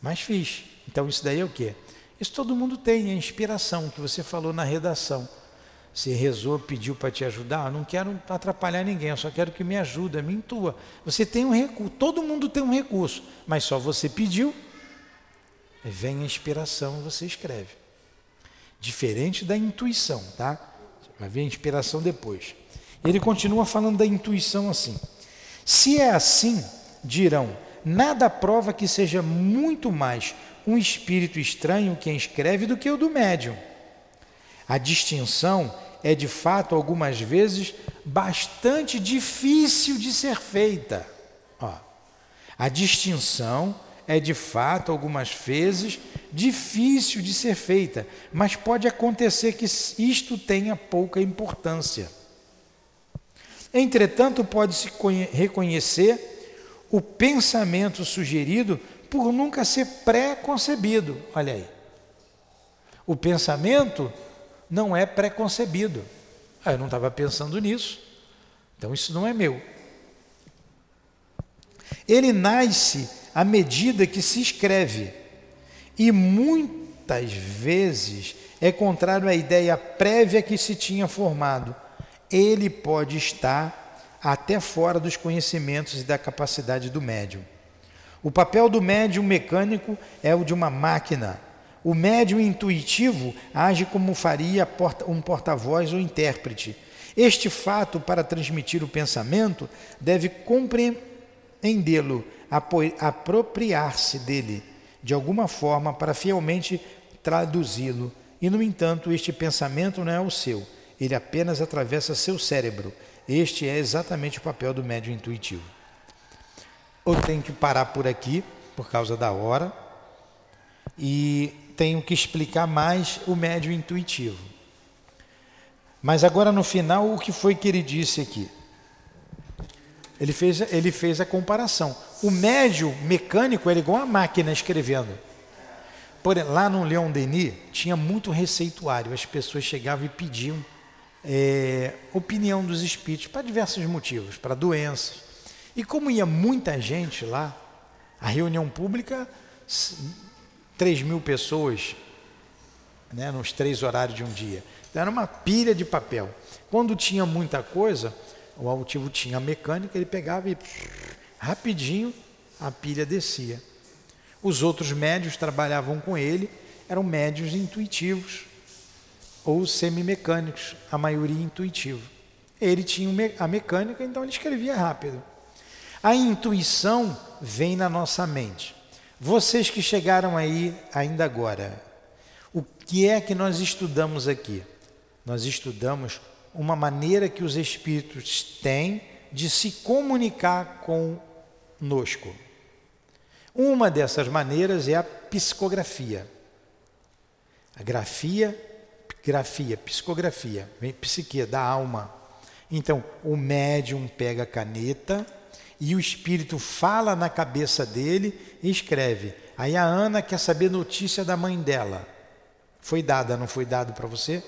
S1: Mas fiz. Então isso daí é o quê? Isso todo mundo tem, a inspiração que você falou na redação. Você rezou, pediu para te ajudar, não quero atrapalhar ninguém, eu só quero que me ajude, me intua. Você tem um recurso, todo mundo tem um recurso, mas só você pediu, vem a inspiração, você escreve. Diferente da intuição, tá? Vai ver a inspiração depois. Ele continua falando da intuição assim. Se é assim, dirão, nada prova que seja muito mais um espírito estranho quem escreve do que o do médium. A distinção é de fato algumas vezes bastante difícil de ser feita. Ó, a distinção é de fato algumas vezes difícil de ser feita, mas pode acontecer que isto tenha pouca importância. Entretanto, pode-se reconhecer o pensamento sugerido por nunca ser pré-concebido. Olha aí. O pensamento não é preconcebido. Ah, eu não estava pensando nisso, então isso não é meu. Ele nasce à medida que se escreve e muitas vezes é contrário à ideia prévia que se tinha formado. Ele pode estar até fora dos conhecimentos e da capacidade do médium. O papel do médium mecânico é o de uma máquina o médium intuitivo age como faria um porta-voz ou intérprete. Este fato, para transmitir o pensamento, deve compreendê-lo, apropriar-se dele, de alguma forma, para fielmente traduzi-lo. E, no entanto, este pensamento não é o seu, ele apenas atravessa seu cérebro. Este é exatamente o papel do médium intuitivo. Eu tenho que parar por aqui, por causa da hora. E tenho que explicar mais o médio intuitivo. Mas agora no final, o que foi que ele disse aqui? Ele fez, ele fez a comparação. O médio mecânico era igual a máquina escrevendo. Por, lá no Leon Denis tinha muito receituário. As pessoas chegavam e pediam é, opinião dos espíritos para diversos motivos, para doenças. E como ia muita gente lá, a reunião pública, 3 mil pessoas, né, nos três horários de um dia. Então, era uma pilha de papel. Quando tinha muita coisa, o altivo tinha a mecânica, ele pegava e rapidinho a pilha descia. Os outros médios trabalhavam com ele, eram médios intuitivos ou semimecânicos, a maioria intuitivo. Ele tinha a mecânica, então ele escrevia rápido. A intuição vem na nossa mente. Vocês que chegaram aí ainda agora, o que é que nós estudamos aqui? Nós estudamos uma maneira que os espíritos têm de se comunicar conosco. Uma dessas maneiras é a psicografia. A grafia, grafia, psicografia, psique, da alma. Então, o médium pega a caneta e o espírito fala na cabeça dele e escreve. Aí a Ana quer saber notícia da mãe dela. Foi dada, não foi dado para você?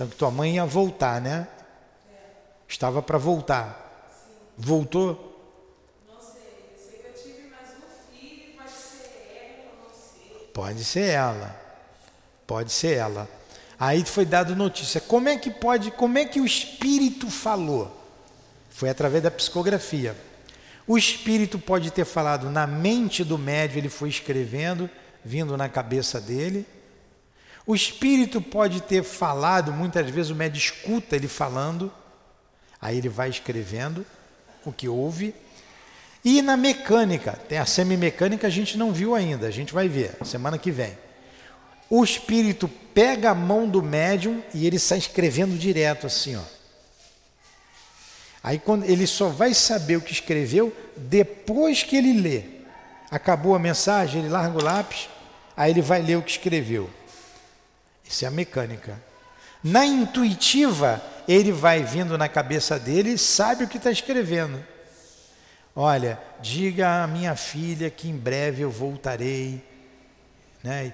S1: Então que tua mãe ia voltar, né? Estava para voltar. Voltou?
S3: Não sei, eu sei que eu tive mais um filho, pode ser ela.
S1: Pode ser ela. Aí foi dado notícia. Como é que pode, como é que o espírito falou? Foi através da psicografia. O espírito pode ter falado na mente do médium, ele foi escrevendo, vindo na cabeça dele. O espírito pode ter falado, muitas vezes o médium escuta ele falando, aí ele vai escrevendo o que ouve. E na mecânica, tem a semimecânica a gente não viu ainda, a gente vai ver semana que vem. O espírito pega a mão do médium e ele sai escrevendo direto assim, ó. Aí quando ele só vai saber o que escreveu depois que ele lê. Acabou a mensagem, ele larga o lápis, aí ele vai ler o que escreveu. Isso é a mecânica. Na intuitiva, ele vai vindo na cabeça dele e sabe o que está escrevendo. Olha, diga à minha filha que em breve eu voltarei, né?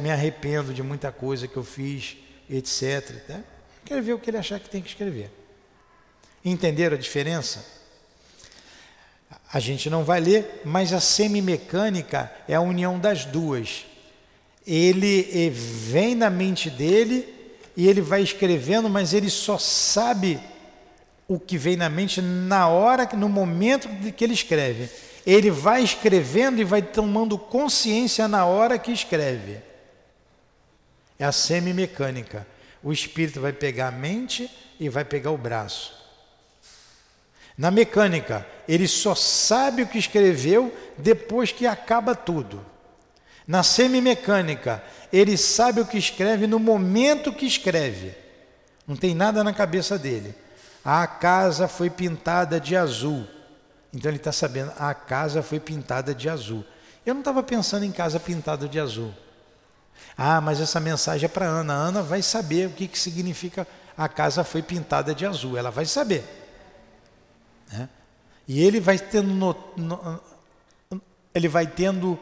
S1: me arrependo de muita coisa que eu fiz, etc. Né? Escrever o que ele achar que tem que escrever. Entenderam a diferença? A gente não vai ler, mas a semimecânica é a união das duas. Ele vem na mente dele e ele vai escrevendo, mas ele só sabe o que vem na mente na hora, no momento que ele escreve. Ele vai escrevendo e vai tomando consciência na hora que escreve. É a semimecânica. O espírito vai pegar a mente e vai pegar o braço. Na mecânica, ele só sabe o que escreveu depois que acaba tudo. Na semimecânica, ele sabe o que escreve no momento que escreve. Não tem nada na cabeça dele. A casa foi pintada de azul. Então ele está sabendo, a casa foi pintada de azul. Eu não estava pensando em casa pintada de azul. Ah, mas essa mensagem é para Ana. Ana vai saber o que, que significa a casa foi pintada de azul. Ela vai saber. Né? E ele vai tendo, no, no, ele vai tendo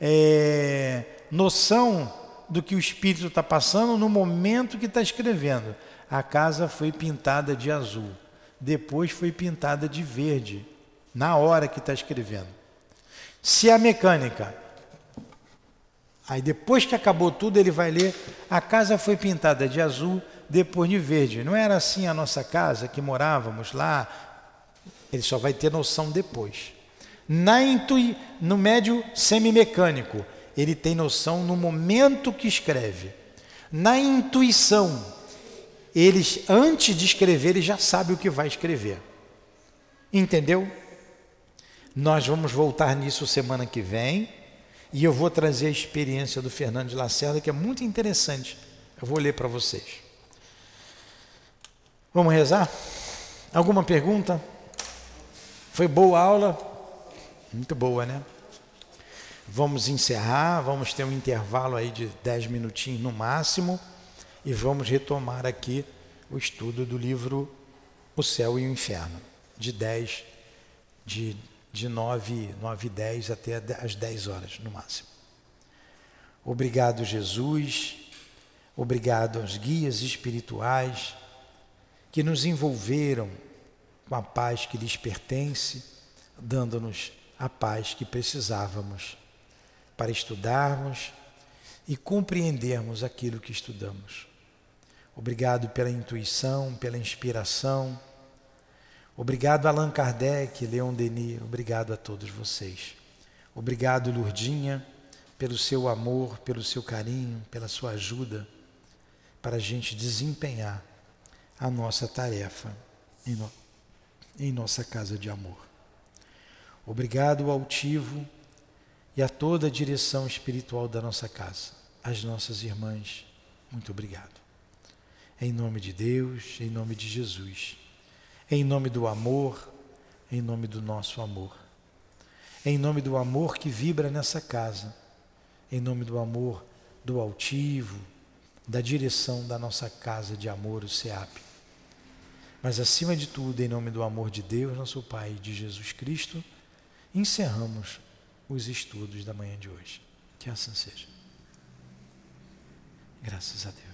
S1: é, noção do que o Espírito está passando no momento que está escrevendo. A casa foi pintada de azul, depois foi pintada de verde, na hora que está escrevendo. Se a mecânica, aí depois que acabou tudo, ele vai ler: a casa foi pintada de azul, depois de verde. Não era assim a nossa casa que morávamos lá, ele só vai ter noção depois. Na intui, no médio semimecânico, ele tem noção no momento que escreve. Na intuição, ele antes de escrever, ele já sabe o que vai escrever. Entendeu? Nós vamos voltar nisso semana que vem e eu vou trazer a experiência do Fernando de Lacerda, que é muito interessante. Eu vou ler para vocês. Vamos rezar? Alguma pergunta? Foi boa aula? Muito boa, né? Vamos encerrar, vamos ter um intervalo aí de 10 minutinhos no máximo e vamos retomar aqui o estudo do livro O Céu e o Inferno, de 10, de, de 9, 9 e 10 até as 10 horas no máximo. Obrigado, Jesus, obrigado aos guias espirituais que nos envolveram com a paz que lhes pertence dando-nos a paz que precisávamos para estudarmos e compreendermos aquilo que estudamos. Obrigado pela intuição, pela inspiração. Obrigado, Allan Kardec, Leon Denis. Obrigado a todos vocês. Obrigado, Lurdinha, pelo seu amor, pelo seu carinho, pela sua ajuda para a gente desempenhar a nossa tarefa em, no, em nossa casa de amor. Obrigado ao altivo e a toda a direção espiritual da nossa casa, as nossas irmãs, muito obrigado. Em nome de Deus, em nome de Jesus, em nome do amor, em nome do nosso amor, em nome do amor que vibra nessa casa, em nome do amor do altivo, da direção da nossa casa de amor, o SEAP. Mas acima de tudo, em nome do amor de Deus, nosso Pai de Jesus Cristo, encerramos os estudos da manhã de hoje. Que assim seja. Graças a Deus.